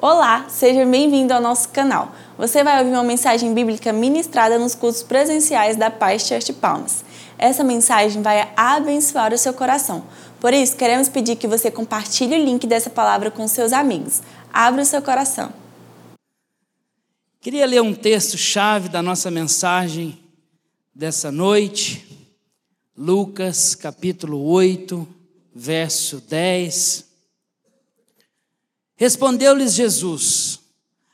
Olá, seja bem-vindo ao nosso canal. Você vai ouvir uma mensagem bíblica ministrada nos cursos presenciais da Paz Church Palmas. Essa mensagem vai abençoar o seu coração. Por isso, queremos pedir que você compartilhe o link dessa palavra com seus amigos. Abra o seu coração. Queria ler um texto-chave da nossa mensagem dessa noite, Lucas capítulo 8, verso 10. Respondeu-lhes Jesus: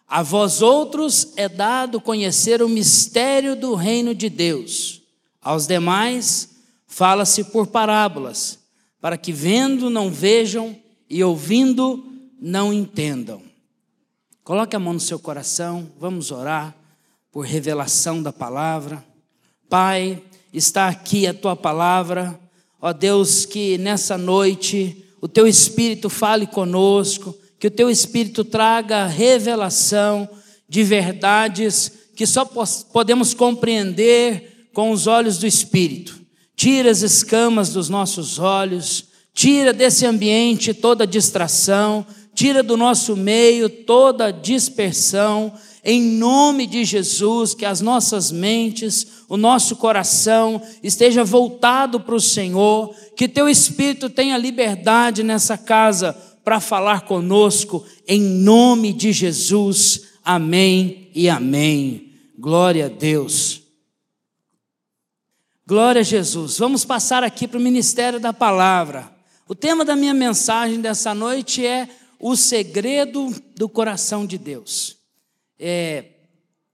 A vós outros é dado conhecer o mistério do reino de Deus. Aos demais fala-se por parábolas, para que vendo não vejam e ouvindo não entendam. Coloque a mão no seu coração, vamos orar por revelação da palavra. Pai, está aqui a tua palavra, ó Deus, que nessa noite o teu Espírito fale conosco que o teu Espírito traga revelação de verdades que só podemos compreender com os olhos do Espírito. Tira as escamas dos nossos olhos, tira desse ambiente toda distração, tira do nosso meio toda dispersão, em nome de Jesus, que as nossas mentes, o nosso coração esteja voltado para o Senhor, que teu Espírito tenha liberdade nessa casa para falar conosco, em nome de Jesus. Amém e amém. Glória a Deus. Glória a Jesus. Vamos passar aqui para o ministério da palavra. O tema da minha mensagem dessa noite é o segredo do coração de Deus. É,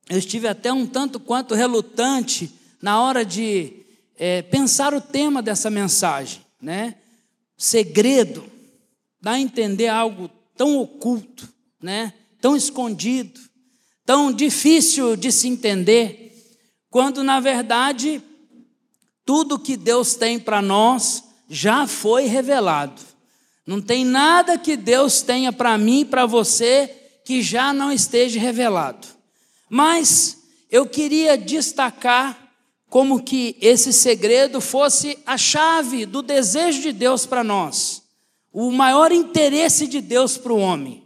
eu estive até um tanto quanto relutante na hora de é, pensar o tema dessa mensagem, né? Segredo dá a entender algo tão oculto, né? tão escondido, tão difícil de se entender, quando na verdade tudo que Deus tem para nós já foi revelado. Não tem nada que Deus tenha para mim e para você que já não esteja revelado. Mas eu queria destacar como que esse segredo fosse a chave do desejo de Deus para nós o maior interesse de Deus para o homem.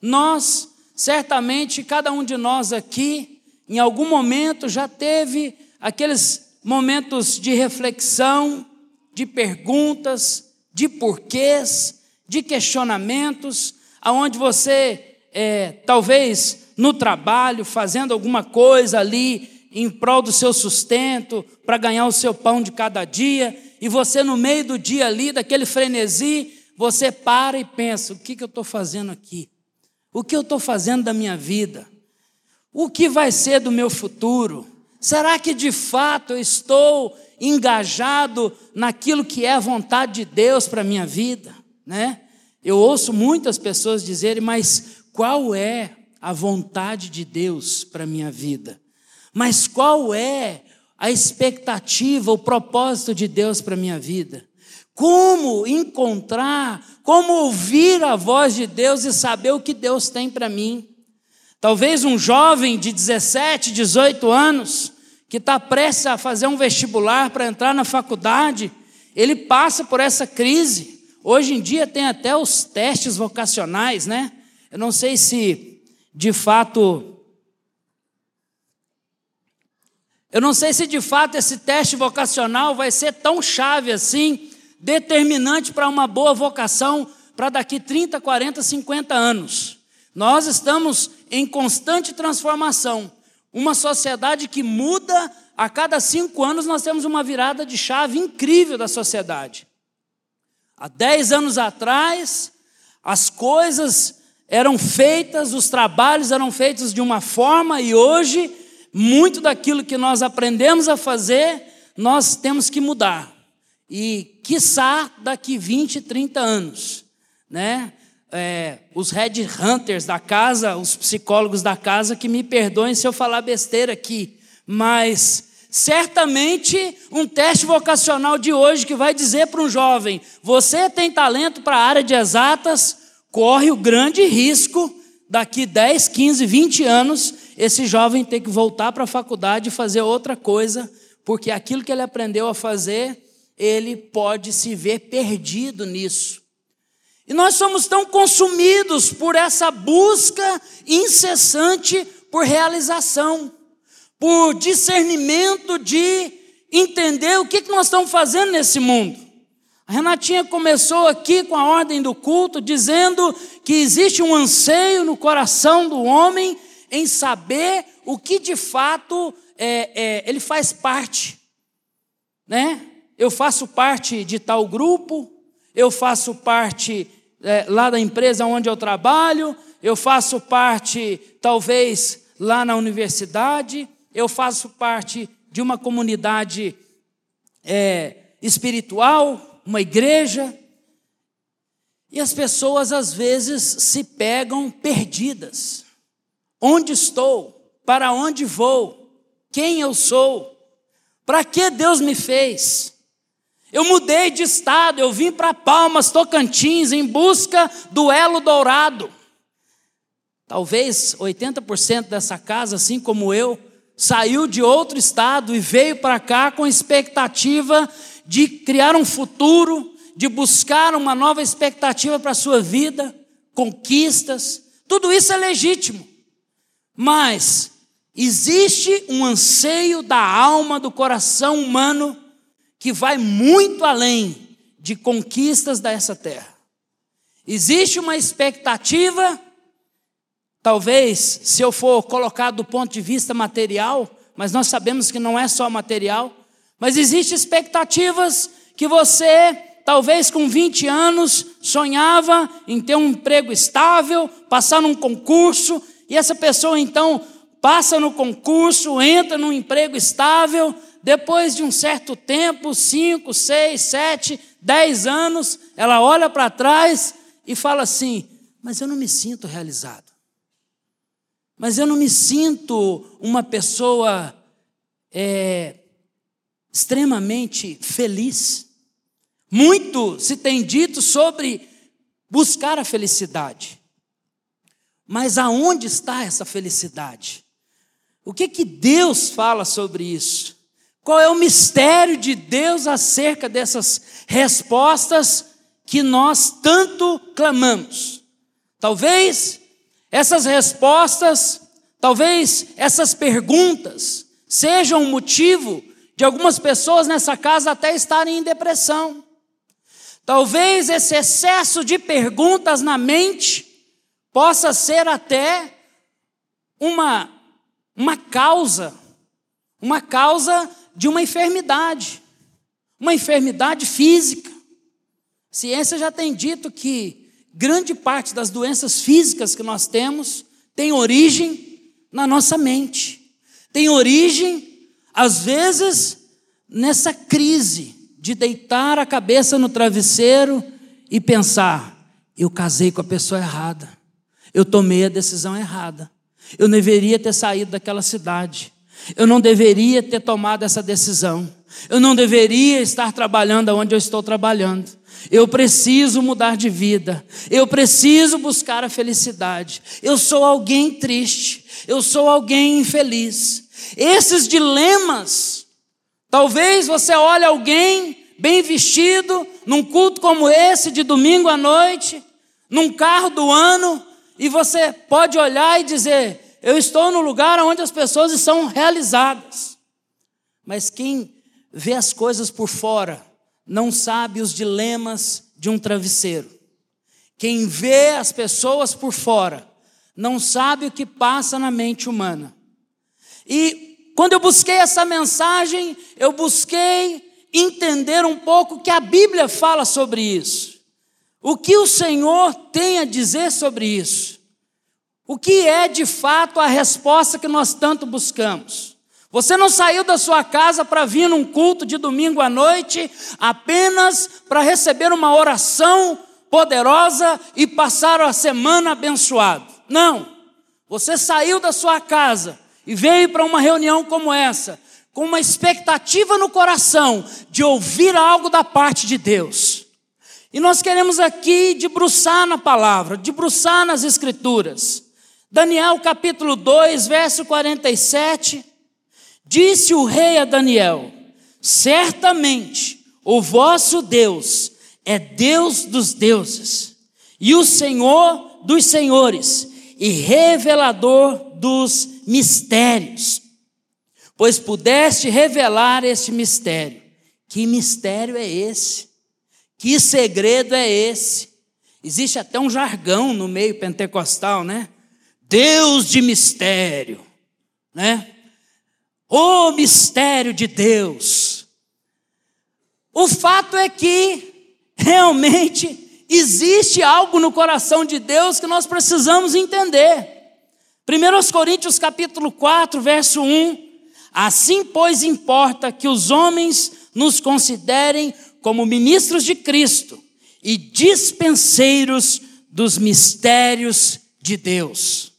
Nós, certamente, cada um de nós aqui, em algum momento já teve aqueles momentos de reflexão, de perguntas, de porquês, de questionamentos, aonde você, é, talvez no trabalho, fazendo alguma coisa ali em prol do seu sustento, para ganhar o seu pão de cada dia, e você no meio do dia ali, daquele frenesi, você para e pensa: o que, que eu estou fazendo aqui? O que eu estou fazendo da minha vida? O que vai ser do meu futuro? Será que de fato eu estou engajado naquilo que é a vontade de Deus para a minha vida? Né? Eu ouço muitas pessoas dizerem, mas qual é a vontade de Deus para a minha vida? Mas qual é a expectativa, o propósito de Deus para a minha vida? Como encontrar, como ouvir a voz de Deus e saber o que Deus tem para mim. Talvez um jovem de 17, 18 anos, que está prestes a fazer um vestibular para entrar na faculdade, ele passa por essa crise. Hoje em dia tem até os testes vocacionais, né? Eu não sei se de fato. Eu não sei se de fato esse teste vocacional vai ser tão chave assim determinante para uma boa vocação para daqui 30, 40, 50 anos. Nós estamos em constante transformação. Uma sociedade que muda a cada cinco anos, nós temos uma virada de chave incrível da sociedade. Há dez anos atrás, as coisas eram feitas, os trabalhos eram feitos de uma forma, e hoje, muito daquilo que nós aprendemos a fazer, nós temos que mudar e, quiçá, daqui 20, 30 anos, né? É, os Red Hunters da casa, os psicólogos da casa, que me perdoem se eu falar besteira aqui, mas certamente um teste vocacional de hoje que vai dizer para um jovem: você tem talento para a área de exatas, corre o grande risco daqui 10, 15, 20 anos esse jovem ter que voltar para a faculdade e fazer outra coisa, porque aquilo que ele aprendeu a fazer ele pode se ver perdido nisso. E nós somos tão consumidos por essa busca incessante por realização, por discernimento de entender o que nós estamos fazendo nesse mundo. A Renatinha começou aqui com a ordem do culto, dizendo que existe um anseio no coração do homem em saber o que de fato é, é, ele faz parte. Né? Eu faço parte de tal grupo, eu faço parte é, lá da empresa onde eu trabalho, eu faço parte, talvez, lá na universidade, eu faço parte de uma comunidade é, espiritual, uma igreja. E as pessoas às vezes se pegam perdidas. Onde estou? Para onde vou? Quem eu sou? Para que Deus me fez? Eu mudei de estado, eu vim para Palmas, Tocantins, em busca do elo dourado. Talvez 80% dessa casa, assim como eu, saiu de outro estado e veio para cá com expectativa de criar um futuro, de buscar uma nova expectativa para a sua vida, conquistas, tudo isso é legítimo. Mas existe um anseio da alma, do coração humano, que vai muito além de conquistas dessa terra. Existe uma expectativa Talvez, se eu for colocar do ponto de vista material, mas nós sabemos que não é só material, mas existem expectativas que você, talvez com 20 anos, sonhava em ter um emprego estável, passar num concurso, e essa pessoa então passa no concurso, entra num emprego estável, depois de um certo tempo, 5, 6, 7, 10 anos, ela olha para trás e fala assim: Mas eu não me sinto realizado mas eu não me sinto uma pessoa é, extremamente feliz. Muito se tem dito sobre buscar a felicidade. Mas aonde está essa felicidade? O que que Deus fala sobre isso? Qual é o mistério de Deus acerca dessas respostas que nós tanto clamamos? Talvez essas respostas, talvez essas perguntas, sejam o motivo de algumas pessoas nessa casa até estarem em depressão. Talvez esse excesso de perguntas na mente possa ser até uma, uma causa, uma causa de uma enfermidade, uma enfermidade física. A ciência já tem dito que grande parte das doenças físicas que nós temos tem origem na nossa mente. Tem origem, às vezes, nessa crise de deitar a cabeça no travesseiro e pensar: eu casei com a pessoa errada, eu tomei a decisão errada, eu deveria ter saído daquela cidade, eu não deveria ter tomado essa decisão, eu não deveria estar trabalhando onde eu estou trabalhando. Eu preciso mudar de vida. Eu preciso buscar a felicidade. Eu sou alguém triste. Eu sou alguém infeliz. Esses dilemas, talvez você olhe alguém bem vestido, num culto como esse, de domingo à noite, num carro do ano, e você pode olhar e dizer: Eu estou no lugar onde as pessoas estão realizadas. Mas quem vê as coisas por fora, não sabe os dilemas de um travesseiro. Quem vê as pessoas por fora não sabe o que passa na mente humana. E quando eu busquei essa mensagem, eu busquei entender um pouco o que a Bíblia fala sobre isso. O que o Senhor tem a dizer sobre isso? O que é de fato a resposta que nós tanto buscamos? Você não saiu da sua casa para vir num culto de domingo à noite apenas para receber uma oração poderosa e passar a semana abençoado. Não. Você saiu da sua casa e veio para uma reunião como essa, com uma expectativa no coração de ouvir algo da parte de Deus. E nós queremos aqui debruçar na palavra, debruçar nas escrituras. Daniel capítulo 2, verso 47 Disse o rei a Daniel: Certamente o vosso Deus é Deus dos deuses e o Senhor dos senhores, e revelador dos mistérios, pois pudeste revelar este mistério. Que mistério é esse? Que segredo é esse? Existe até um jargão no meio pentecostal, né? Deus de mistério, né? O mistério de Deus. O fato é que realmente existe algo no coração de Deus que nós precisamos entender. 1 Coríntios capítulo 4, verso 1. Assim, pois, importa que os homens nos considerem como ministros de Cristo e dispenseiros dos mistérios de Deus.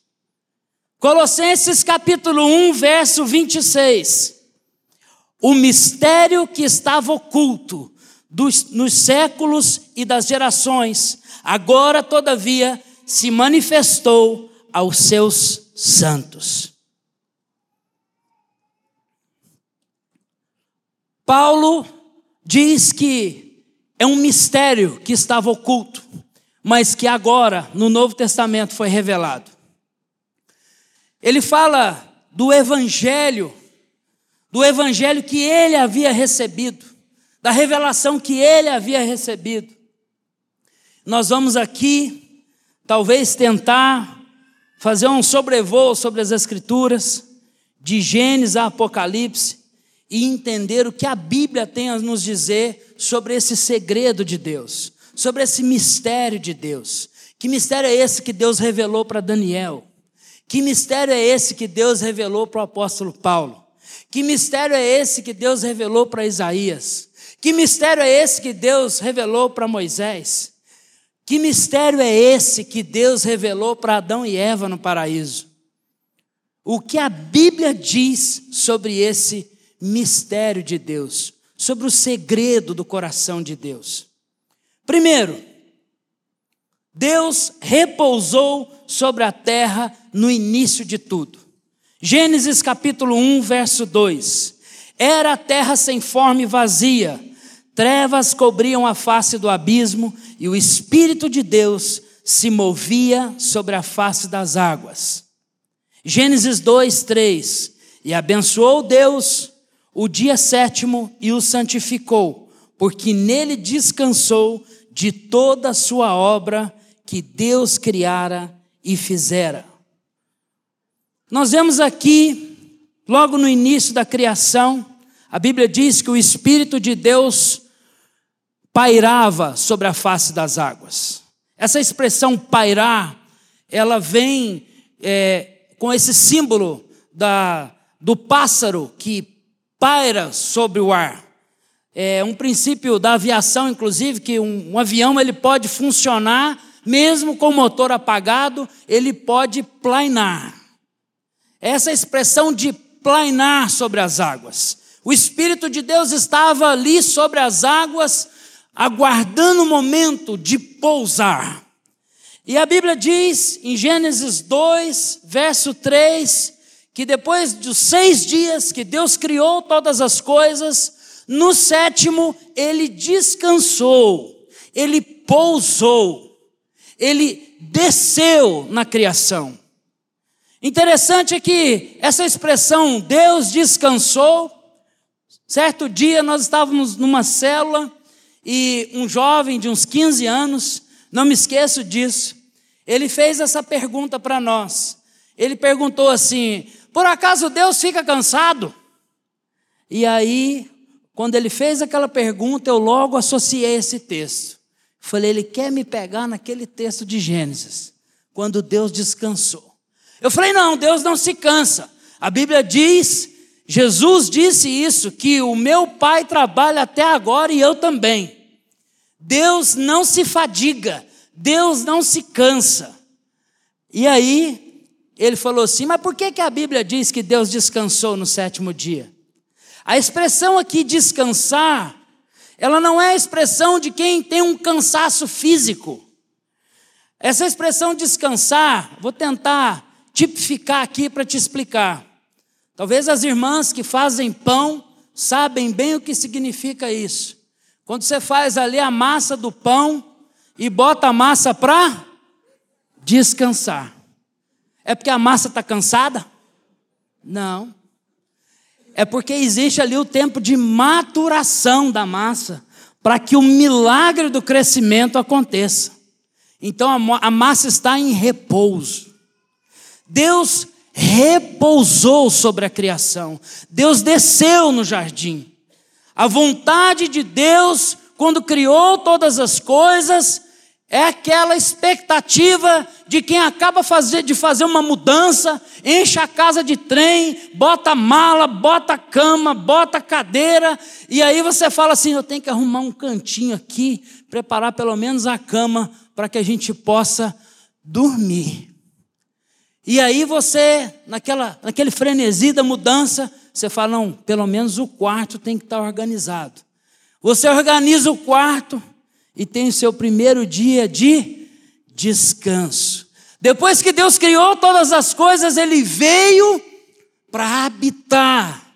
Colossenses capítulo 1, verso 26. O mistério que estava oculto dos, nos séculos e das gerações, agora, todavia, se manifestou aos seus santos. Paulo diz que é um mistério que estava oculto, mas que agora, no Novo Testamento, foi revelado. Ele fala do evangelho, do evangelho que ele havia recebido, da revelação que ele havia recebido. Nós vamos aqui, talvez, tentar fazer um sobrevoo sobre as Escrituras, de Gênesis a Apocalipse, e entender o que a Bíblia tem a nos dizer sobre esse segredo de Deus, sobre esse mistério de Deus. Que mistério é esse que Deus revelou para Daniel? Que mistério é esse que Deus revelou para o apóstolo Paulo? Que mistério é esse que Deus revelou para Isaías? Que mistério é esse que Deus revelou para Moisés? Que mistério é esse que Deus revelou para Adão e Eva no paraíso? O que a Bíblia diz sobre esse mistério de Deus, sobre o segredo do coração de Deus? Primeiro, Deus repousou sobre a terra no início de tudo. Gênesis capítulo 1, verso 2. Era a terra sem forma e vazia, trevas cobriam a face do abismo, e o Espírito de Deus se movia sobre a face das águas. Gênesis 2, 3. E abençoou Deus o dia sétimo e o santificou, porque nele descansou de toda a sua obra que Deus criara e fizera. Nós vemos aqui, logo no início da criação, a Bíblia diz que o Espírito de Deus pairava sobre a face das águas. Essa expressão pairar, ela vem é, com esse símbolo da, do pássaro que paira sobre o ar. É um princípio da aviação, inclusive, que um, um avião ele pode funcionar mesmo com o motor apagado, ele pode plainar. Essa expressão de plainar sobre as águas. O Espírito de Deus estava ali sobre as águas, aguardando o momento de pousar. E a Bíblia diz em Gênesis 2, verso 3, que depois dos seis dias que Deus criou todas as coisas, no sétimo ele descansou, ele pousou ele desceu na criação. Interessante é que essa expressão Deus descansou. Certo dia nós estávamos numa célula e um jovem de uns 15 anos, não me esqueço disso, ele fez essa pergunta para nós. Ele perguntou assim: por acaso Deus fica cansado? E aí, quando ele fez aquela pergunta, eu logo associei esse texto. Falei, ele quer me pegar naquele texto de Gênesis, quando Deus descansou. Eu falei, não, Deus não se cansa. A Bíblia diz, Jesus disse isso, que o meu Pai trabalha até agora e eu também. Deus não se fadiga, Deus não se cansa. E aí, ele falou assim: mas por que, que a Bíblia diz que Deus descansou no sétimo dia? A expressão aqui descansar ela não é a expressão de quem tem um cansaço físico. Essa expressão descansar, vou tentar tipificar aqui para te explicar. Talvez as irmãs que fazem pão sabem bem o que significa isso. Quando você faz ali a massa do pão e bota a massa para descansar. É porque a massa está cansada? Não. É porque existe ali o tempo de maturação da massa para que o milagre do crescimento aconteça. Então a massa está em repouso. Deus repousou sobre a criação. Deus desceu no jardim. A vontade de Deus, quando criou todas as coisas, é aquela expectativa de quem acaba fazer, de fazer uma mudança, enche a casa de trem, bota mala, bota cama, bota cadeira, e aí você fala assim: eu tenho que arrumar um cantinho aqui, preparar pelo menos a cama para que a gente possa dormir. E aí você, naquela, naquele frenesi da mudança, você fala: não, pelo menos o quarto tem que estar organizado. Você organiza o quarto, e tem o seu primeiro dia de descanso. Depois que Deus criou todas as coisas, ele veio para habitar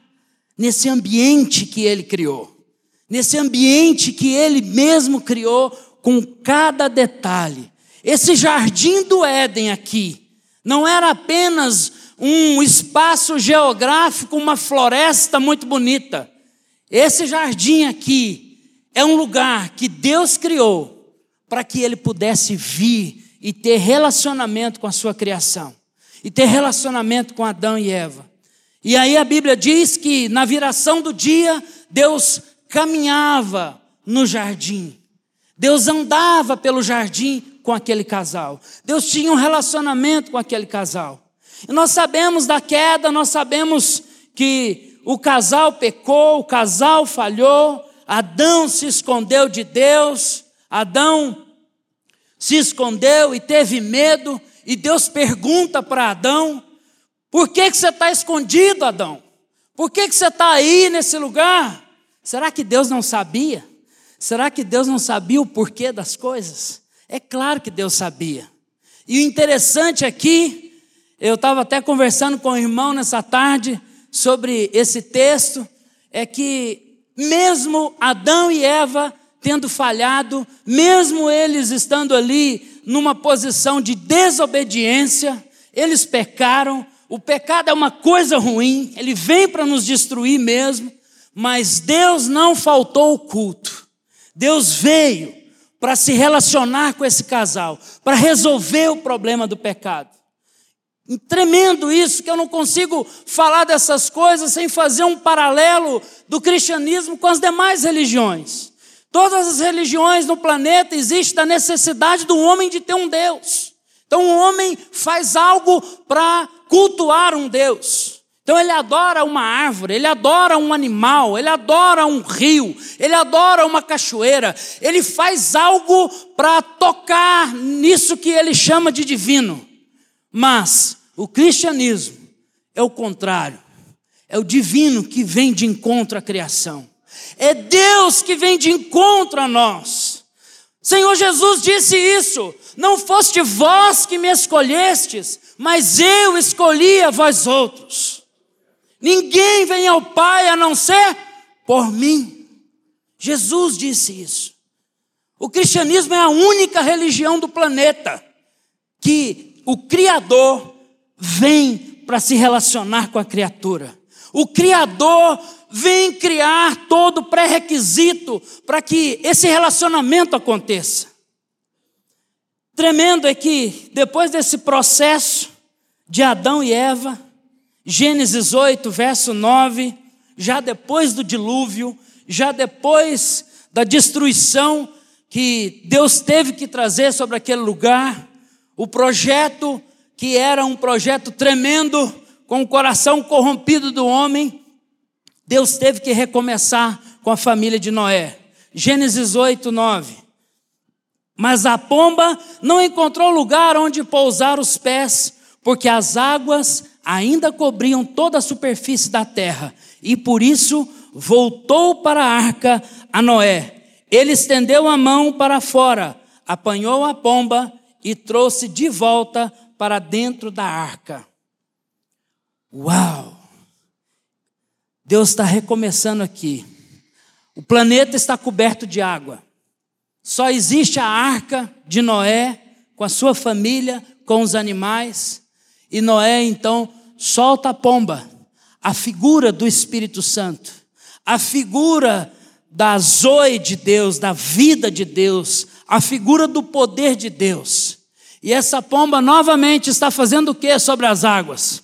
nesse ambiente que ele criou, nesse ambiente que ele mesmo criou com cada detalhe. Esse jardim do Éden aqui não era apenas um espaço geográfico, uma floresta muito bonita. Esse jardim aqui é um lugar que Deus criou para que ele pudesse vir e ter relacionamento com a sua criação, e ter relacionamento com Adão e Eva. E aí a Bíblia diz que na viração do dia, Deus caminhava no jardim. Deus andava pelo jardim com aquele casal. Deus tinha um relacionamento com aquele casal. E nós sabemos da queda, nós sabemos que o casal pecou, o casal falhou, Adão se escondeu de Deus, Adão se escondeu e teve medo, e Deus pergunta para Adão: por que, que você está escondido, Adão? Por que, que você está aí nesse lugar? Será que Deus não sabia? Será que Deus não sabia o porquê das coisas? É claro que Deus sabia. E o interessante aqui, eu estava até conversando com o irmão nessa tarde sobre esse texto, é que mesmo Adão e Eva tendo falhado, mesmo eles estando ali numa posição de desobediência, eles pecaram. O pecado é uma coisa ruim, ele vem para nos destruir mesmo, mas Deus não faltou o culto. Deus veio para se relacionar com esse casal, para resolver o problema do pecado. Tremendo isso, que eu não consigo falar dessas coisas sem fazer um paralelo do cristianismo com as demais religiões. Todas as religiões no planeta existe a necessidade do homem de ter um Deus. Então o homem faz algo para cultuar um Deus. Então ele adora uma árvore, ele adora um animal, ele adora um rio, ele adora uma cachoeira, ele faz algo para tocar nisso que ele chama de divino. Mas o cristianismo é o contrário. É o divino que vem de encontro à criação. É Deus que vem de encontro a nós. Senhor Jesus disse isso: Não foste vós que me escolhestes, mas eu escolhi a vós outros. Ninguém vem ao Pai a não ser por mim. Jesus disse isso. O cristianismo é a única religião do planeta que o Criador vem para se relacionar com a criatura. O Criador vem criar todo o pré-requisito para que esse relacionamento aconteça. Tremendo é que, depois desse processo de Adão e Eva, Gênesis 8, verso 9, já depois do dilúvio, já depois da destruição que Deus teve que trazer sobre aquele lugar, o projeto, que era um projeto tremendo, com o coração corrompido do homem, Deus teve que recomeçar com a família de Noé. Gênesis 8, 9. Mas a pomba não encontrou lugar onde pousar os pés, porque as águas ainda cobriam toda a superfície da terra, e por isso voltou para a arca a Noé. Ele estendeu a mão para fora, apanhou a pomba e trouxe de volta para dentro da arca. Uau! Deus está recomeçando aqui. O planeta está coberto de água. Só existe a arca de Noé com a sua família, com os animais. E Noé então solta a pomba, a figura do Espírito Santo, a figura da zoe de Deus, da vida de Deus, a figura do poder de Deus. E essa pomba novamente está fazendo o que sobre as águas?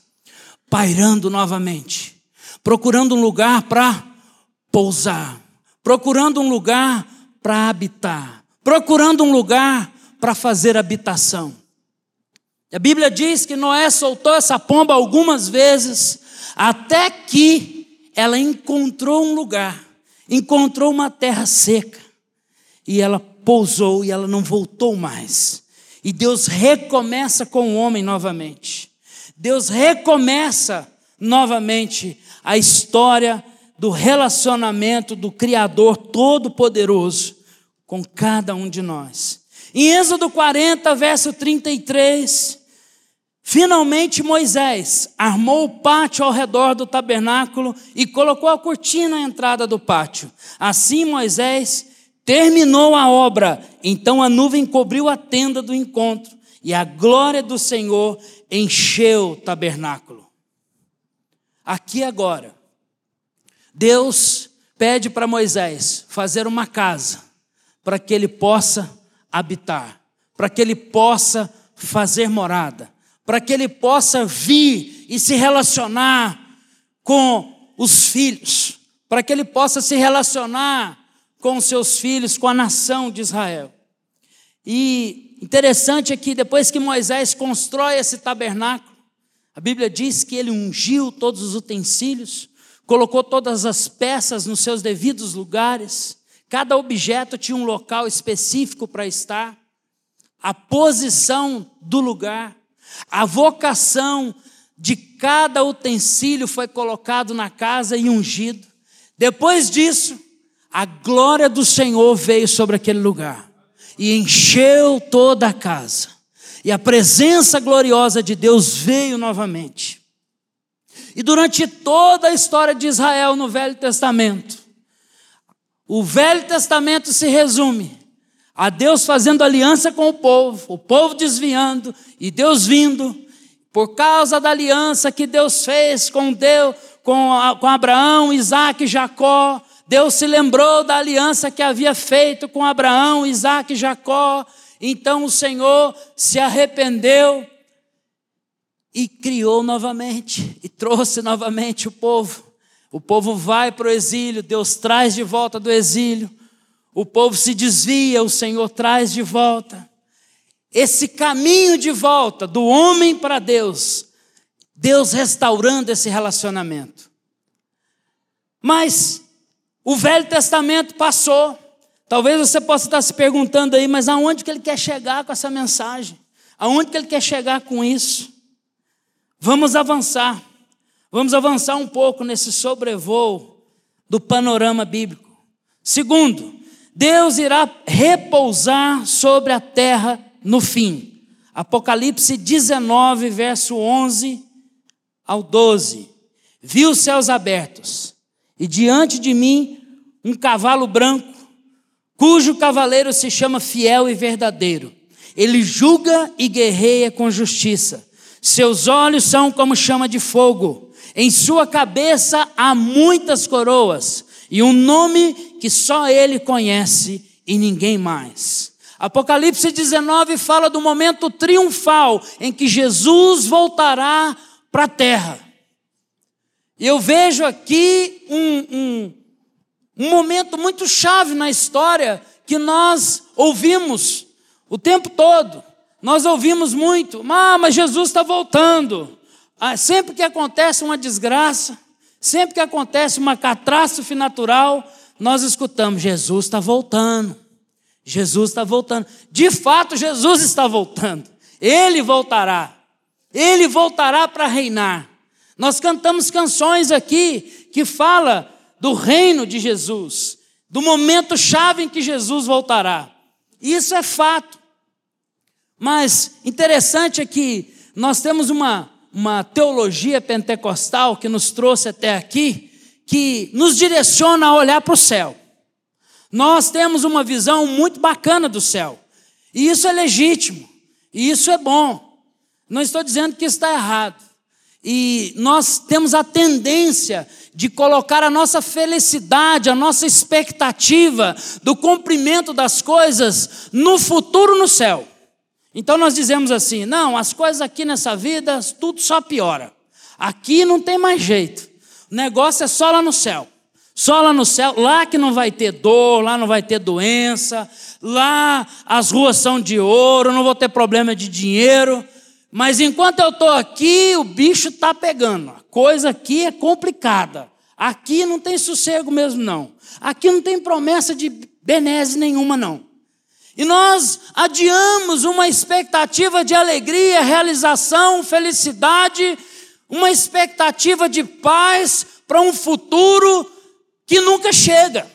Pairando novamente, procurando um lugar para pousar, procurando um lugar para habitar, procurando um lugar para fazer habitação. A Bíblia diz que Noé soltou essa pomba algumas vezes, até que ela encontrou um lugar, encontrou uma terra seca, e ela pousou e ela não voltou mais. E Deus recomeça com o homem novamente. Deus recomeça novamente a história do relacionamento do Criador Todo-Poderoso com cada um de nós. Em Êxodo 40, verso 33, finalmente Moisés armou o pátio ao redor do tabernáculo e colocou a cortina à entrada do pátio. Assim Moisés terminou a obra, então a nuvem cobriu a tenda do encontro e a glória do Senhor encheu o tabernáculo. Aqui agora, Deus pede para Moisés fazer uma casa para que ele possa habitar, para que ele possa fazer morada, para que ele possa vir e se relacionar com os filhos, para que ele possa se relacionar com seus filhos, com a nação de Israel. E interessante é que depois que Moisés constrói esse tabernáculo, a Bíblia diz que ele ungiu todos os utensílios, colocou todas as peças nos seus devidos lugares, cada objeto tinha um local específico para estar, a posição do lugar, a vocação de cada utensílio foi colocado na casa e ungido. Depois disso, a glória do Senhor veio sobre aquele lugar e encheu toda a casa. E a presença gloriosa de Deus veio novamente. E durante toda a história de Israel no Velho Testamento, o Velho Testamento se resume a Deus fazendo aliança com o povo, o povo desviando e Deus vindo, por causa da aliança que Deus fez com Deus, com, com Abraão, Isaac e Jacó. Deus se lembrou da aliança que havia feito com Abraão, Isaac e Jacó. Então o Senhor se arrependeu e criou novamente, e trouxe novamente o povo. O povo vai para o exílio, Deus traz de volta do exílio. O povo se desvia, o Senhor traz de volta. Esse caminho de volta do homem para Deus, Deus restaurando esse relacionamento. Mas o Velho Testamento passou. Talvez você possa estar se perguntando aí, mas aonde que ele quer chegar com essa mensagem? Aonde que ele quer chegar com isso? Vamos avançar. Vamos avançar um pouco nesse sobrevoo do panorama bíblico. Segundo, Deus irá repousar sobre a terra no fim. Apocalipse 19, verso 11 ao 12. Vi os céus abertos, e diante de mim um cavalo branco, cujo cavaleiro se chama Fiel e Verdadeiro. Ele julga e guerreia com justiça. Seus olhos são como chama de fogo. Em sua cabeça há muitas coroas e um nome que só ele conhece e ninguém mais. Apocalipse 19 fala do momento triunfal em que Jesus voltará para a terra. Eu vejo aqui um, um, um momento muito chave na história que nós ouvimos o tempo todo. Nós ouvimos muito, ah, mas Jesus está voltando. Ah, sempre que acontece uma desgraça, sempre que acontece uma catástrofe natural, nós escutamos: Jesus está voltando. Jesus está voltando. De fato, Jesus está voltando. Ele voltará. Ele voltará para reinar. Nós cantamos canções aqui que fala do reino de Jesus, do momento chave em que Jesus voltará. Isso é fato. Mas interessante é que nós temos uma, uma teologia pentecostal que nos trouxe até aqui, que nos direciona a olhar para o céu. Nós temos uma visão muito bacana do céu. E isso é legítimo. E isso é bom. Não estou dizendo que está errado. E nós temos a tendência de colocar a nossa felicidade, a nossa expectativa do cumprimento das coisas no futuro no céu. Então nós dizemos assim: não, as coisas aqui nessa vida, tudo só piora. Aqui não tem mais jeito. O negócio é só lá no céu. Só lá no céu, lá que não vai ter dor, lá não vai ter doença, lá as ruas são de ouro, não vou ter problema de dinheiro. Mas enquanto eu estou aqui, o bicho está pegando. A coisa aqui é complicada. Aqui não tem sossego mesmo, não. Aqui não tem promessa de benese nenhuma, não. E nós adiamos uma expectativa de alegria, realização, felicidade, uma expectativa de paz para um futuro que nunca chega.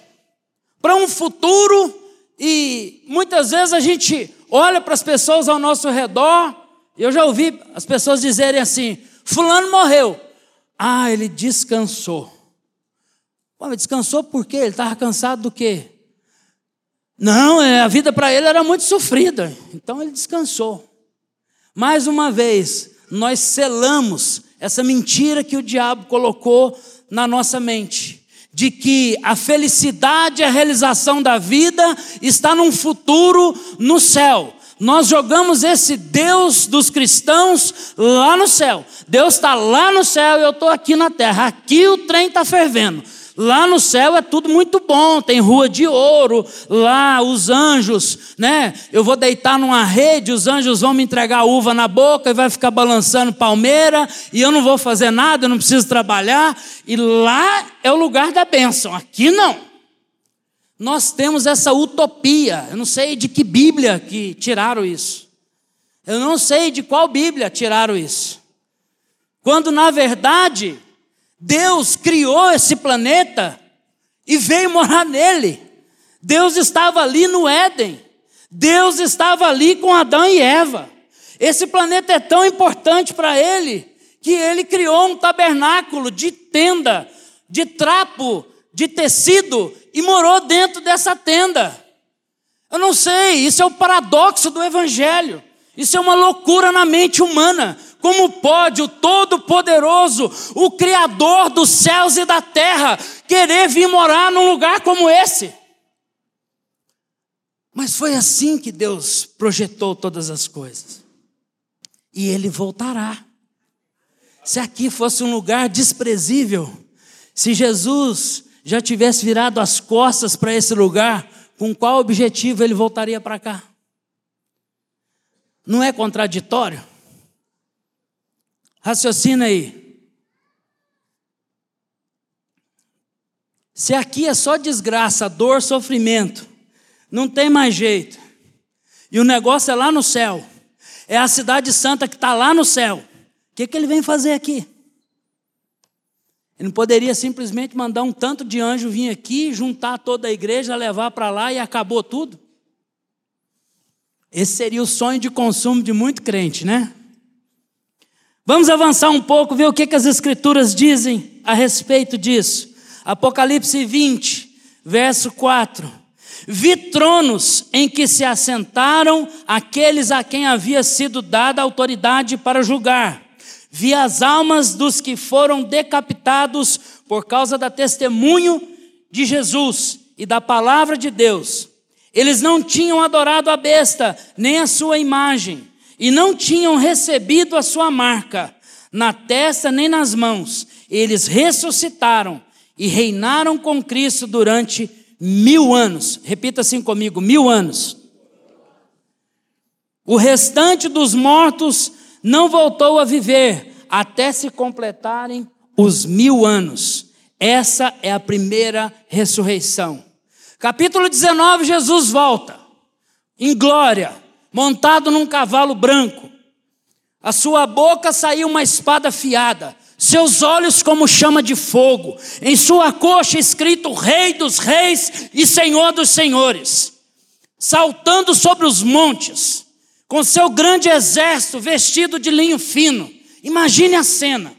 Para um futuro, e muitas vezes a gente olha para as pessoas ao nosso redor, eu já ouvi as pessoas dizerem assim: Fulano morreu. Ah, ele descansou. Pô, descansou por quê? Ele estava cansado do quê? Não, é, a vida para ele era muito sofrida, então ele descansou. Mais uma vez, nós selamos essa mentira que o diabo colocou na nossa mente de que a felicidade e a realização da vida está num futuro no céu. Nós jogamos esse Deus dos cristãos lá no céu. Deus está lá no céu e eu estou aqui na terra. Aqui o trem está fervendo. Lá no céu é tudo muito bom, tem rua de ouro, lá os anjos, né? Eu vou deitar numa rede, os anjos vão me entregar uva na boca e vai ficar balançando palmeira, e eu não vou fazer nada, eu não preciso trabalhar, e lá é o lugar da bênção, aqui não. Nós temos essa utopia, eu não sei de que Bíblia que tiraram isso. Eu não sei de qual Bíblia tiraram isso. Quando na verdade Deus criou esse planeta e veio morar nele. Deus estava ali no Éden. Deus estava ali com Adão e Eva. Esse planeta é tão importante para ele que ele criou um tabernáculo de tenda, de trapo, de tecido e morou dentro dessa tenda. Eu não sei, isso é o paradoxo do evangelho. Isso é uma loucura na mente humana. Como pode o Todo-Poderoso, o Criador dos céus e da terra, querer vir morar num lugar como esse? Mas foi assim que Deus projetou todas as coisas. E Ele voltará. Se aqui fosse um lugar desprezível, se Jesus já tivesse virado as costas para esse lugar, com qual objetivo ele voltaria para cá? Não é contraditório? Raciocina aí. Se aqui é só desgraça, dor, sofrimento, não tem mais jeito, e o negócio é lá no céu, é a cidade santa que está lá no céu, o que, que ele vem fazer aqui? Ele não poderia simplesmente mandar um tanto de anjo vir aqui, juntar toda a igreja, levar para lá e acabou tudo? Esse seria o sonho de consumo de muito crente, né? Vamos avançar um pouco, ver o que, que as Escrituras dizem a respeito disso. Apocalipse 20, verso 4. Vi tronos em que se assentaram aqueles a quem havia sido dada autoridade para julgar. Vi as almas dos que foram decapitados por causa da testemunho de Jesus e da palavra de Deus. Eles não tinham adorado a besta, nem a sua imagem e não tinham recebido a sua marca na testa nem nas mãos. Eles ressuscitaram e reinaram com Cristo durante mil anos. Repita assim comigo: mil anos. O restante dos mortos não voltou a viver até se completarem os mil anos. Essa é a primeira ressurreição. Capítulo 19, Jesus volta em glória montado num cavalo branco. A sua boca saiu uma espada afiada, seus olhos como chama de fogo, em sua coxa escrito Rei dos Reis e Senhor dos Senhores. Saltando sobre os montes, com seu grande exército vestido de linho fino. Imagine a cena.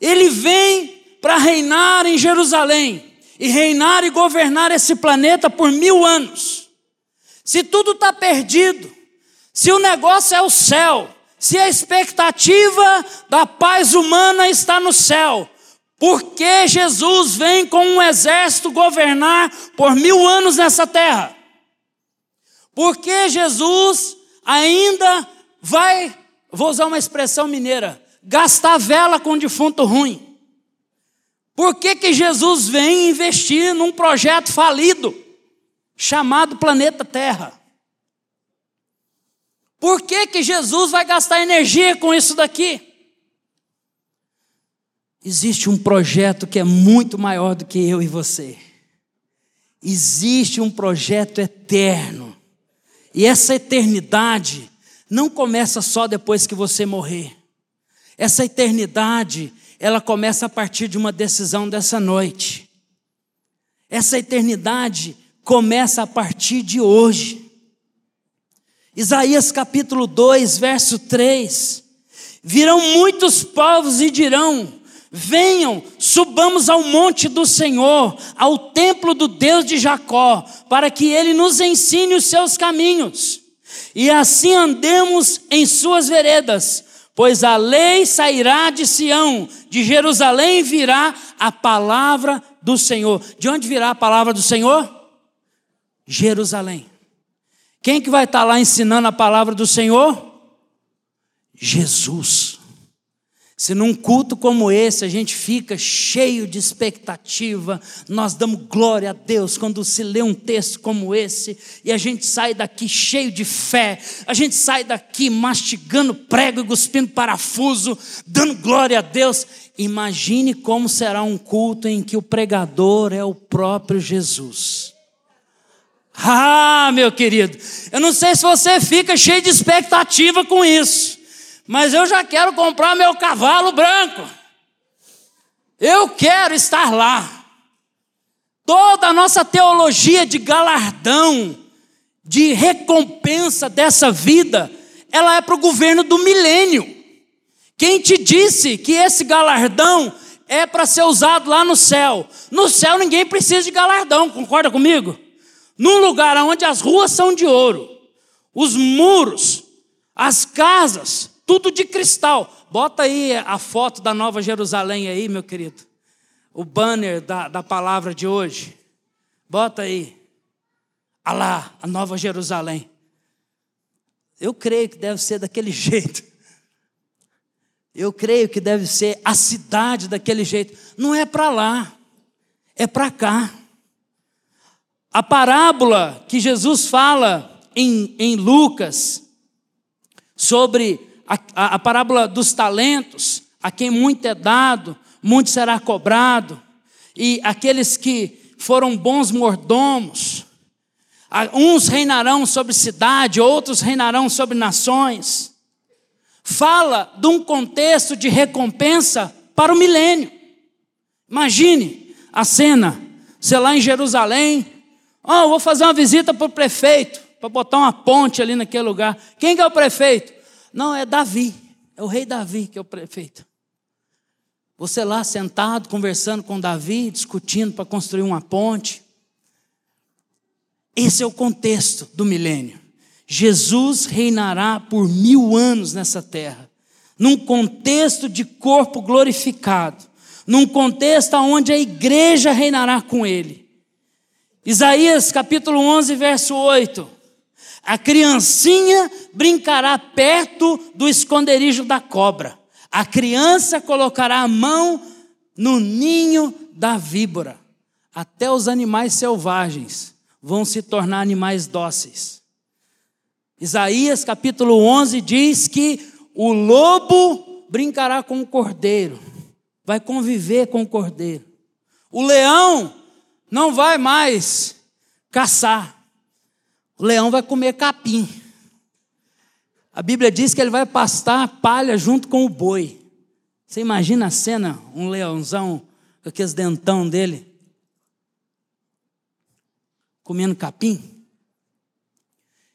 Ele vem para reinar em Jerusalém. e reinar e governar esse planeta por mil anos. Se tudo está perdido, se o negócio é o céu, se a expectativa da paz humana está no céu, por que Jesus vem com um exército governar por mil anos nessa terra? Por que Jesus ainda vai, vou usar uma expressão mineira, gastar vela com defunto ruim? Por que, que Jesus vem investir num projeto falido chamado planeta Terra? Por que, que Jesus vai gastar energia com isso daqui? Existe um projeto que é muito maior do que eu e você. Existe um projeto eterno. E essa eternidade não começa só depois que você morrer. Essa eternidade, ela começa a partir de uma decisão dessa noite. Essa eternidade começa a partir de hoje. Isaías capítulo 2, verso 3. Virão muitos povos e dirão: Venham, subamos ao monte do Senhor, ao templo do Deus de Jacó, para que ele nos ensine os seus caminhos, e assim andemos em suas veredas, pois a lei sairá de Sião, de Jerusalém virá a palavra do Senhor. De onde virá a palavra do Senhor? Jerusalém. Quem que vai estar lá ensinando a palavra do Senhor? Jesus. Se num culto como esse a gente fica cheio de expectativa, nós damos glória a Deus quando se lê um texto como esse e a gente sai daqui cheio de fé, a gente sai daqui mastigando prego e cuspindo parafuso, dando glória a Deus. Imagine como será um culto em que o pregador é o próprio Jesus. Ah, meu querido, eu não sei se você fica cheio de expectativa com isso mas eu já quero comprar meu cavalo branco. Eu quero estar lá. Toda a nossa teologia de galardão, de recompensa dessa vida, ela é para o governo do milênio. Quem te disse que esse galardão é para ser usado lá no céu? No céu ninguém precisa de galardão, concorda comigo? Num lugar onde as ruas são de ouro, os muros, as casas, tudo de cristal. Bota aí a foto da Nova Jerusalém aí, meu querido. O banner da, da palavra de hoje. Bota aí. Alá, a Nova Jerusalém. Eu creio que deve ser daquele jeito. Eu creio que deve ser a cidade daquele jeito. Não é para lá, é para cá. A parábola que Jesus fala em, em Lucas sobre a, a, a parábola dos talentos, a quem muito é dado, muito será cobrado, e aqueles que foram bons mordomos, uns reinarão sobre cidade, outros reinarão sobre nações. Fala de um contexto de recompensa para o milênio. Imagine a cena, sei lá em Jerusalém, oh, vou fazer uma visita para o prefeito, para botar uma ponte ali naquele lugar. Quem que é o prefeito? Não, é Davi. É o rei Davi que é o prefeito. Você lá sentado, conversando com Davi, discutindo para construir uma ponte. Esse é o contexto do milênio. Jesus reinará por mil anos nessa terra, num contexto de corpo glorificado, num contexto onde a igreja reinará com ele. Isaías capítulo 11, verso 8. A criancinha brincará perto do esconderijo da cobra. A criança colocará a mão no ninho da víbora. Até os animais selvagens vão se tornar animais dóceis. Isaías capítulo 11 diz que o lobo brincará com o cordeiro, vai conviver com o cordeiro. O leão não vai mais caçar, o leão vai comer capim. A Bíblia diz que ele vai pastar palha junto com o boi. Você imagina a cena, um leãozão com aqueles dentão dele comendo capim?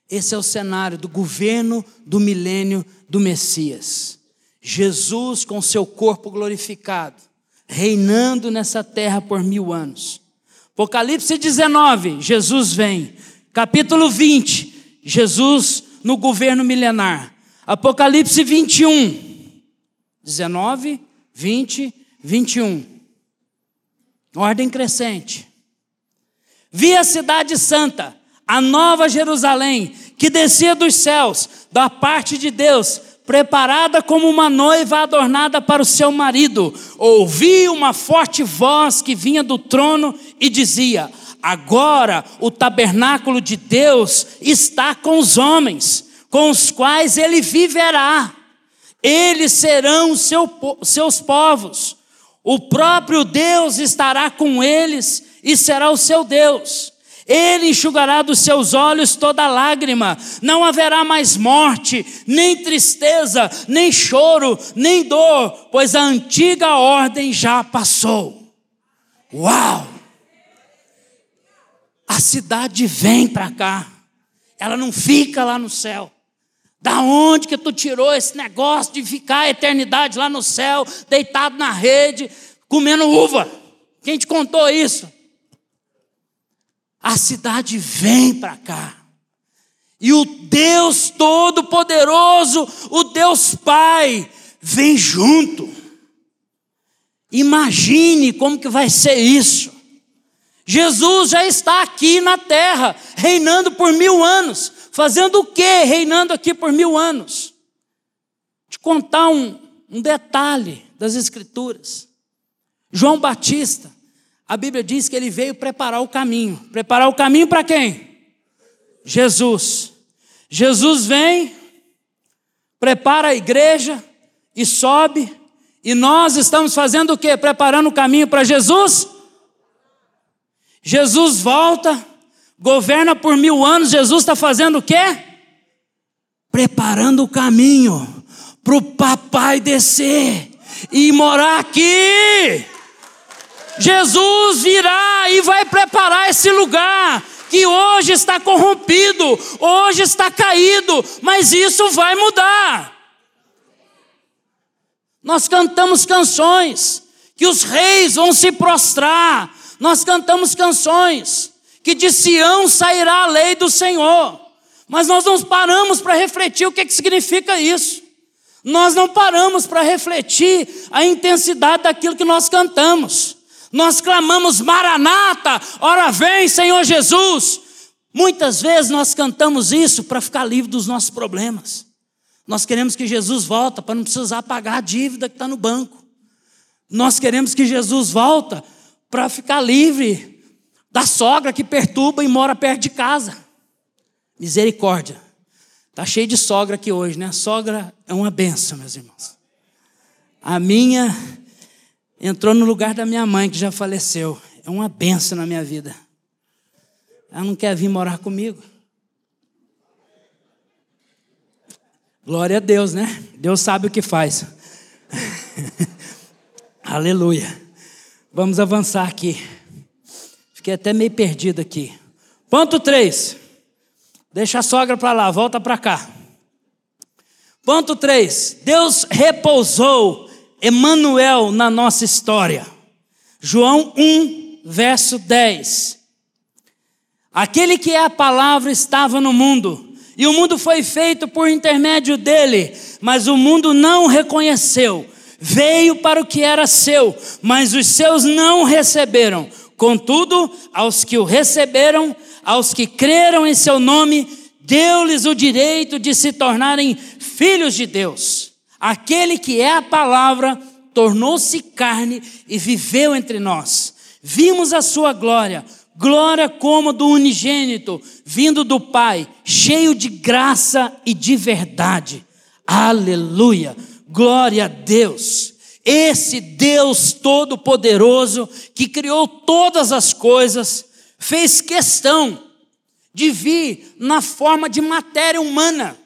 Esse é o cenário do governo do milênio do Messias. Jesus com seu corpo glorificado, reinando nessa terra por mil anos. Apocalipse 19, Jesus vem. Capítulo 20, Jesus no governo milenar. Apocalipse 21, 19, 20, 21. Ordem crescente. Vi a cidade santa, a nova Jerusalém, que descia dos céus, da parte de Deus, preparada como uma noiva adornada para o seu marido. Ouvi uma forte voz que vinha do trono e dizia: Agora o tabernáculo de Deus está com os homens, com os quais ele viverá. Eles serão seu, seus povos. O próprio Deus estará com eles e será o seu Deus. Ele enxugará dos seus olhos toda lágrima, não haverá mais morte, nem tristeza, nem choro, nem dor, pois a antiga ordem já passou. Uau! A cidade vem para cá, ela não fica lá no céu. Da onde que tu tirou esse negócio de ficar a eternidade lá no céu, deitado na rede, comendo uva? Quem te contou isso? a cidade vem para cá. E o Deus Todo-Poderoso, o Deus Pai, vem junto. Imagine como que vai ser isso. Jesus já está aqui na terra, reinando por mil anos. Fazendo o que reinando aqui por mil anos? Te contar um, um detalhe das Escrituras. João Batista, a Bíblia diz que ele veio preparar o caminho. Preparar o caminho para quem? Jesus. Jesus vem, prepara a igreja e sobe, e nós estamos fazendo o quê? Preparando o caminho para Jesus? Jesus volta, governa por mil anos, Jesus está fazendo o quê? Preparando o caminho para o papai descer e morar aqui. Jesus virá e vai preparar esse lugar que hoje está corrompido, hoje está caído, mas isso vai mudar. Nós cantamos canções que os reis vão se prostrar, nós cantamos canções que de Sião sairá a lei do Senhor, mas nós não paramos para refletir o que, que significa isso. Nós não paramos para refletir a intensidade daquilo que nós cantamos. Nós clamamos Maranata, ora vem, Senhor Jesus. Muitas vezes nós cantamos isso para ficar livre dos nossos problemas. Nós queremos que Jesus volta para não precisar pagar a dívida que está no banco. Nós queremos que Jesus volta para ficar livre da sogra que perturba e mora perto de casa. Misericórdia. Está cheio de sogra aqui hoje, né? A sogra é uma benção, meus irmãos. A minha entrou no lugar da minha mãe, que já faleceu. É uma benção na minha vida. Ela não quer vir morar comigo. Glória a Deus, né? Deus sabe o que faz. Aleluia. Vamos avançar aqui. Fiquei até meio perdido aqui. Ponto 3. Deixa a sogra para lá, volta para cá. Ponto 3. Deus repousou Emanuel na nossa história. João 1, verso 10. Aquele que é a palavra estava no mundo, e o mundo foi feito por intermédio dele, mas o mundo não reconheceu. Veio para o que era seu, mas os seus não receberam. Contudo, aos que o receberam, aos que creram em seu nome, deu-lhes o direito de se tornarem filhos de Deus Aquele que é a palavra tornou-se carne e viveu entre nós. Vimos a sua glória, glória como do unigênito, vindo do Pai, cheio de graça e de verdade. Aleluia! Glória a Deus. Esse Deus Todo-Poderoso que criou todas as coisas, fez questão de vir na forma de matéria humana.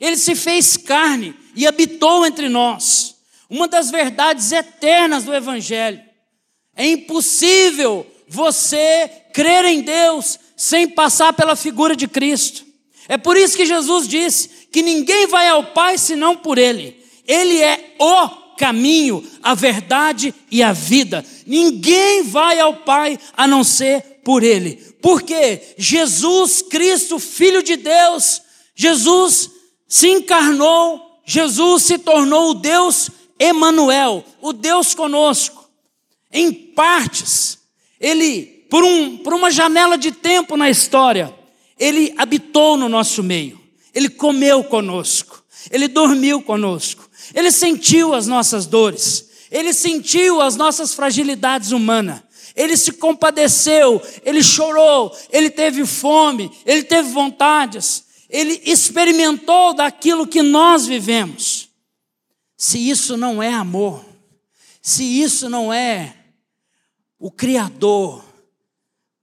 Ele se fez carne e habitou entre nós. Uma das verdades eternas do Evangelho. É impossível você crer em Deus sem passar pela figura de Cristo. É por isso que Jesus disse que ninguém vai ao Pai senão por Ele. Ele é o caminho, a verdade e a vida. Ninguém vai ao Pai a não ser por Ele. Porque Jesus Cristo, Filho de Deus, Jesus se encarnou, Jesus se tornou o Deus Emanuel, o Deus conosco. Em partes, ele, por, um, por uma janela de tempo na história, ele habitou no nosso meio, ele comeu conosco, ele dormiu conosco, ele sentiu as nossas dores, ele sentiu as nossas fragilidades humanas, ele se compadeceu, ele chorou, ele teve fome, ele teve vontades, ele experimentou daquilo que nós vivemos. Se isso não é amor, se isso não é o Criador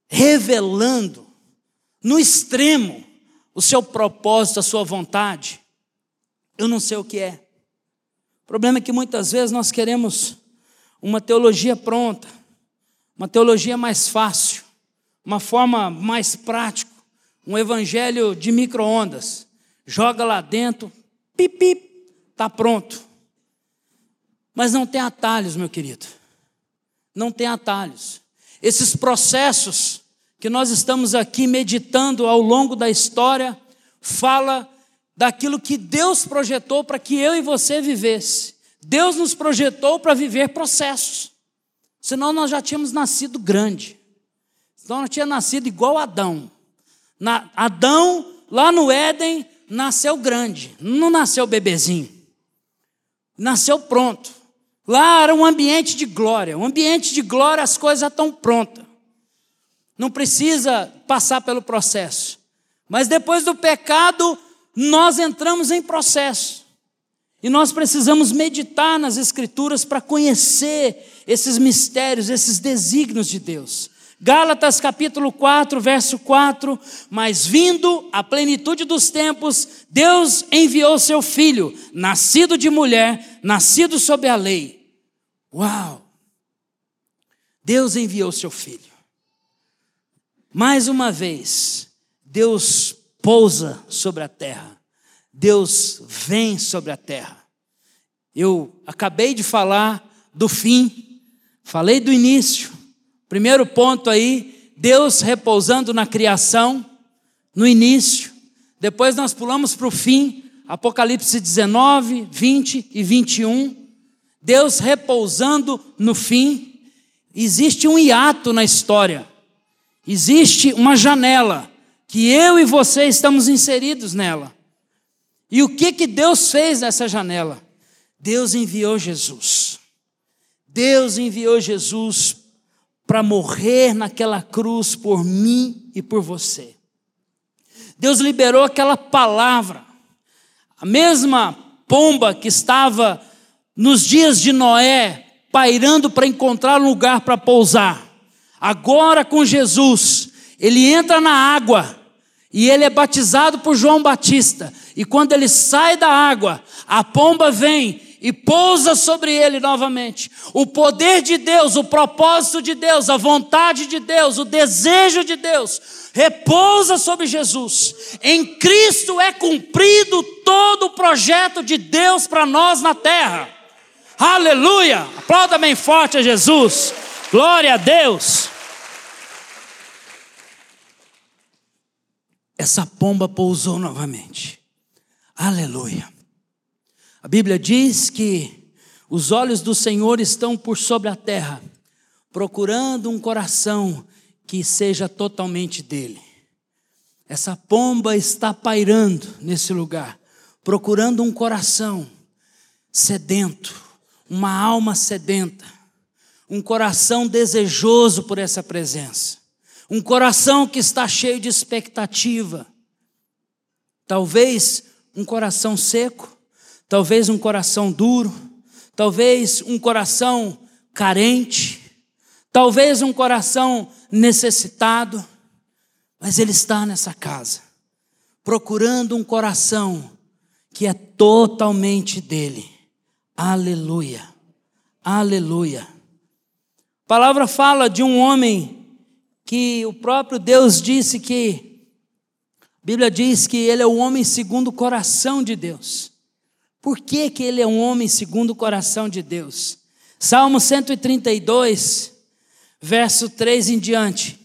revelando no extremo o seu propósito, a sua vontade, eu não sei o que é. Problema é que muitas vezes nós queremos uma teologia pronta, uma teologia mais fácil, uma forma mais prática, um evangelho de micro-ondas. Joga lá dentro, pip, está pronto. Mas não tem atalhos, meu querido. Não tem atalhos. Esses processos que nós estamos aqui meditando ao longo da história fala daquilo que Deus projetou para que eu e você vivesse. Deus nos projetou para viver processos. Senão nós já tínhamos nascido grande. Senão nós tínhamos nascido igual Adão. Na, Adão, lá no Éden, nasceu grande, não nasceu bebezinho. Nasceu pronto. Lá era um ambiente de glória. Um ambiente de glória, as coisas estão prontas. Não precisa passar pelo processo. Mas depois do pecado, nós entramos em processo. E nós precisamos meditar nas Escrituras para conhecer esses mistérios, esses desígnios de Deus. Gálatas capítulo 4, verso 4: Mas vindo a plenitude dos tempos, Deus enviou seu filho, nascido de mulher, nascido sob a lei. Uau! Deus enviou seu filho. Mais uma vez, Deus pousa sobre a terra. Deus vem sobre a terra. Eu acabei de falar do fim, falei do início. Primeiro ponto aí, Deus repousando na criação, no início. Depois nós pulamos para o fim, Apocalipse 19, 20 e 21. Deus repousando no fim. Existe um hiato na história, existe uma janela que eu e você estamos inseridos nela. E o que que Deus fez nessa janela? Deus enviou Jesus. Deus enviou Jesus para morrer naquela cruz por mim e por você. Deus liberou aquela palavra. A mesma pomba que estava nos dias de Noé, pairando para encontrar um lugar para pousar. Agora com Jesus, ele entra na água e ele é batizado por João Batista. E quando ele sai da água, a pomba vem e pousa sobre ele novamente. O poder de Deus, o propósito de Deus, a vontade de Deus, o desejo de Deus repousa sobre Jesus. Em Cristo é cumprido todo o projeto de Deus para nós na terra. Aleluia! Aplauda bem forte a Jesus. Glória a Deus. Essa pomba pousou novamente. Aleluia. A Bíblia diz que os olhos do Senhor estão por sobre a terra, procurando um coração que seja totalmente dele. Essa pomba está pairando nesse lugar, procurando um coração sedento, uma alma sedenta, um coração desejoso por essa presença um coração que está cheio de expectativa. Talvez um coração seco, talvez um coração duro, talvez um coração carente, talvez um coração necessitado, mas Ele está nessa casa, procurando um coração que é totalmente dele. Aleluia, aleluia. A palavra fala de um homem que o próprio Deus disse que, a Bíblia diz que ele é o homem segundo o coração de Deus. Por que, que ele é um homem segundo o coração de Deus? Salmo 132, verso 3 em diante.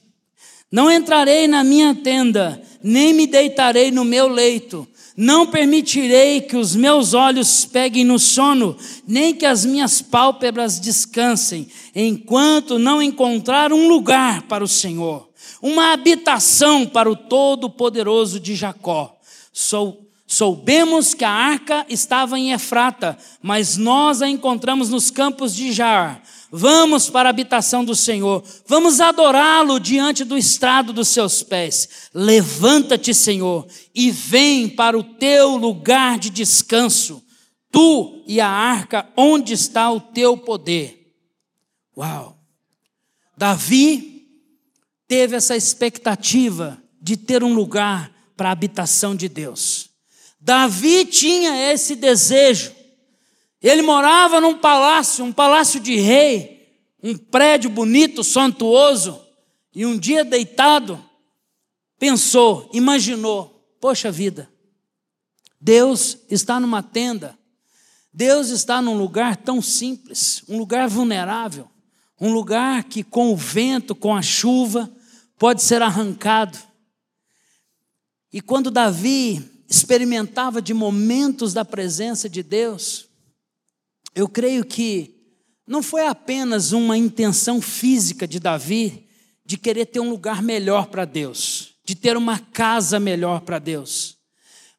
Não entrarei na minha tenda, nem me deitarei no meu leito. Não permitirei que os meus olhos peguem no sono, nem que as minhas pálpebras descansem, enquanto não encontrar um lugar para o Senhor, uma habitação para o Todo-Poderoso de Jacó. Sou Soubemos que a arca estava em Efrata, mas nós a encontramos nos campos de Jar. Vamos para a habitação do Senhor, vamos adorá-lo diante do estrado dos seus pés. Levanta-te, Senhor, e vem para o teu lugar de descanso, tu e a arca, onde está o teu poder. Uau! Davi teve essa expectativa de ter um lugar para a habitação de Deus. Davi tinha esse desejo. Ele morava num palácio, um palácio de rei, um prédio bonito, suntuoso, e um dia deitado, pensou, imaginou: poxa vida, Deus está numa tenda, Deus está num lugar tão simples, um lugar vulnerável, um lugar que com o vento, com a chuva, pode ser arrancado. E quando Davi experimentava de momentos da presença de Deus, eu creio que não foi apenas uma intenção física de Davi de querer ter um lugar melhor para Deus, de ter uma casa melhor para Deus.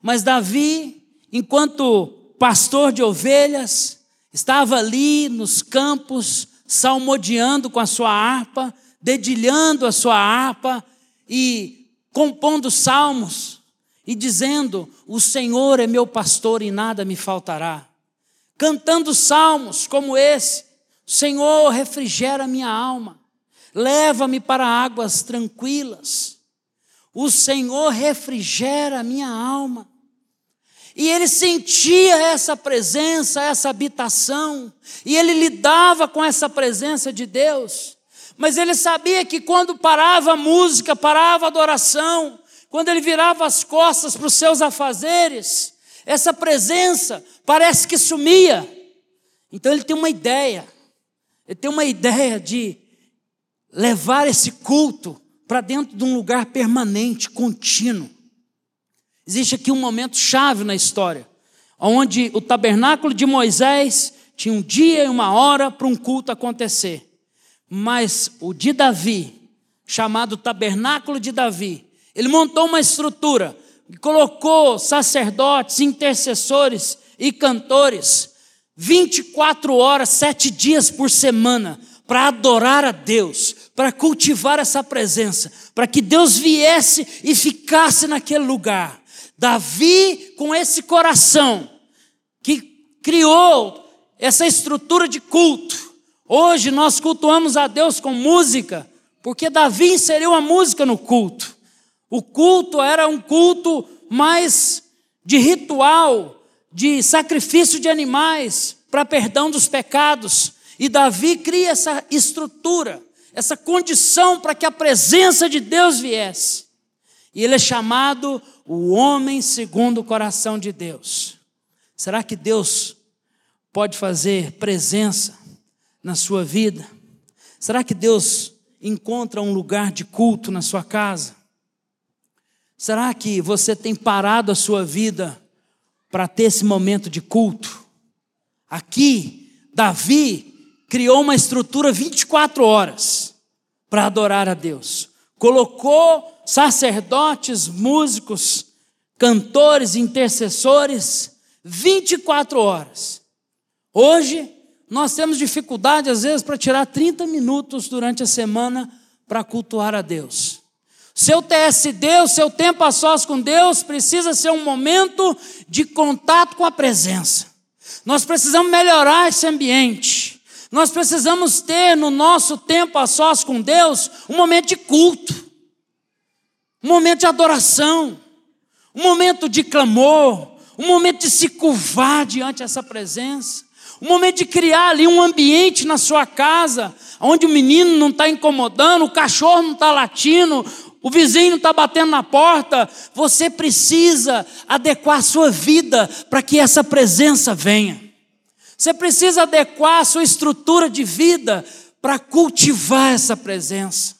Mas Davi, enquanto pastor de ovelhas, estava ali nos campos, salmodiando com a sua harpa, dedilhando a sua harpa e compondo salmos e dizendo: O Senhor é meu pastor e nada me faltará. Cantando salmos como esse: Senhor, refrigera minha alma, leva-me para águas tranquilas. O Senhor refrigera minha alma. E ele sentia essa presença, essa habitação, e ele lidava com essa presença de Deus. Mas ele sabia que quando parava a música, parava a adoração, quando ele virava as costas para os seus afazeres, essa presença parece que sumia. Então ele tem uma ideia, ele tem uma ideia de levar esse culto para dentro de um lugar permanente, contínuo. Existe aqui um momento chave na história, onde o tabernáculo de Moisés tinha um dia e uma hora para um culto acontecer. Mas o de Davi, chamado tabernáculo de Davi, ele montou uma estrutura, colocou sacerdotes, intercessores e cantores 24 horas, sete dias por semana para adorar a Deus, para cultivar essa presença, para que Deus viesse e ficasse naquele lugar. Davi, com esse coração, que criou essa estrutura de culto. Hoje nós cultuamos a Deus com música, porque Davi inseriu a música no culto. O culto era um culto mais de ritual, de sacrifício de animais para perdão dos pecados. E Davi cria essa estrutura, essa condição para que a presença de Deus viesse. E ele é chamado o homem segundo o coração de Deus. Será que Deus pode fazer presença na sua vida? Será que Deus encontra um lugar de culto na sua casa? Será que você tem parado a sua vida para ter esse momento de culto? Aqui, Davi criou uma estrutura 24 horas para adorar a Deus. Colocou sacerdotes, músicos, cantores, intercessores 24 horas. Hoje, nós temos dificuldade, às vezes, para tirar 30 minutos durante a semana para cultuar a Deus. Seu TSD, o seu tempo a sós com Deus, precisa ser um momento de contato com a presença. Nós precisamos melhorar esse ambiente. Nós precisamos ter no nosso tempo a sós com Deus um momento de culto, um momento de adoração, um momento de clamor, um momento de se curvar diante dessa presença, um momento de criar ali um ambiente na sua casa, onde o menino não está incomodando, o cachorro não está latindo, o vizinho está batendo na porta, você precisa adequar a sua vida para que essa presença venha. Você precisa adequar a sua estrutura de vida para cultivar essa presença.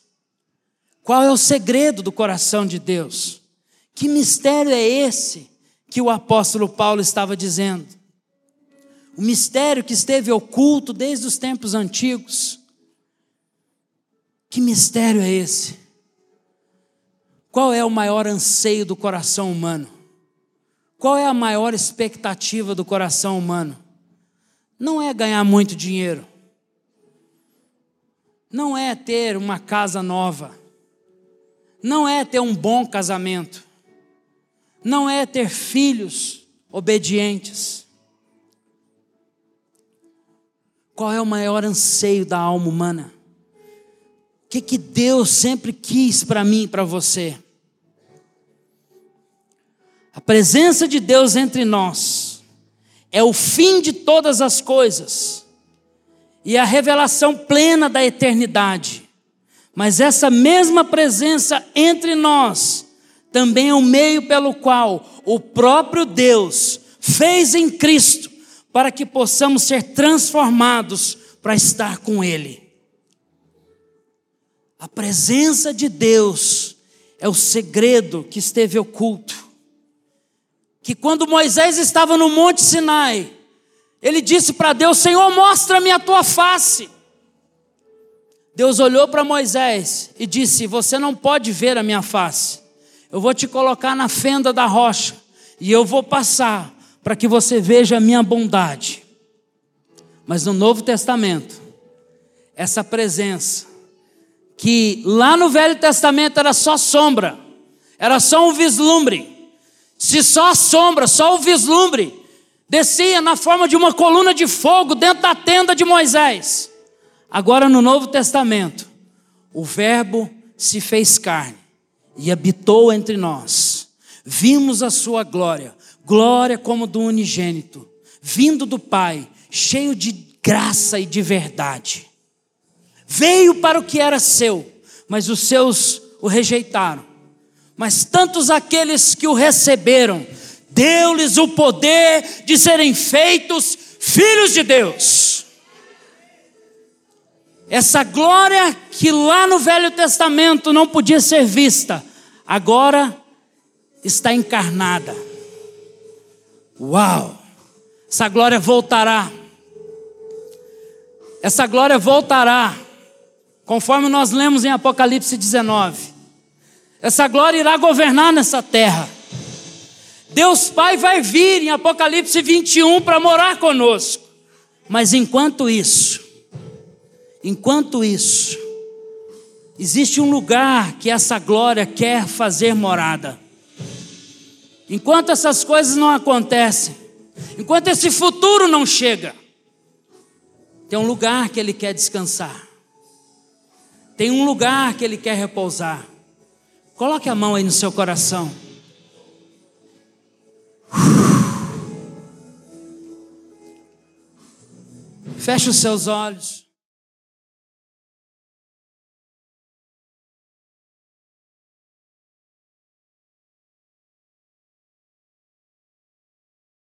Qual é o segredo do coração de Deus? Que mistério é esse que o apóstolo Paulo estava dizendo? O mistério que esteve oculto desde os tempos antigos. Que mistério é esse? Qual é o maior anseio do coração humano? Qual é a maior expectativa do coração humano? Não é ganhar muito dinheiro. Não é ter uma casa nova. Não é ter um bom casamento. Não é ter filhos obedientes. Qual é o maior anseio da alma humana? O que, que Deus sempre quis para mim e para você? A presença de Deus entre nós é o fim de todas as coisas e a revelação plena da eternidade. Mas essa mesma presença entre nós também é o meio pelo qual o próprio Deus fez em Cristo para que possamos ser transformados para estar com Ele. A presença de Deus é o segredo que esteve oculto que quando Moisés estava no Monte Sinai, ele disse para Deus: Senhor, mostra-me a tua face. Deus olhou para Moisés e disse: Você não pode ver a minha face. Eu vou te colocar na fenda da rocha e eu vou passar para que você veja a minha bondade. Mas no Novo Testamento, essa presença, que lá no Velho Testamento era só sombra, era só um vislumbre, se só a sombra, só o vislumbre, descia na forma de uma coluna de fogo dentro da tenda de Moisés. Agora no Novo Testamento, o Verbo se fez carne e habitou entre nós. Vimos a sua glória, glória como do unigênito, vindo do Pai, cheio de graça e de verdade. Veio para o que era seu, mas os seus o rejeitaram mas tantos aqueles que o receberam, deu-lhes o poder de serem feitos filhos de Deus. Essa glória que lá no Velho Testamento não podia ser vista, agora está encarnada. Uau! Essa glória voltará. Essa glória voltará, conforme nós lemos em Apocalipse 19. Essa glória irá governar nessa terra. Deus Pai vai vir em Apocalipse 21 para morar conosco. Mas enquanto isso, enquanto isso, existe um lugar que essa glória quer fazer morada. Enquanto essas coisas não acontecem, enquanto esse futuro não chega, tem um lugar que ele quer descansar. Tem um lugar que ele quer repousar. Coloque a mão aí no seu coração. Feche os seus olhos.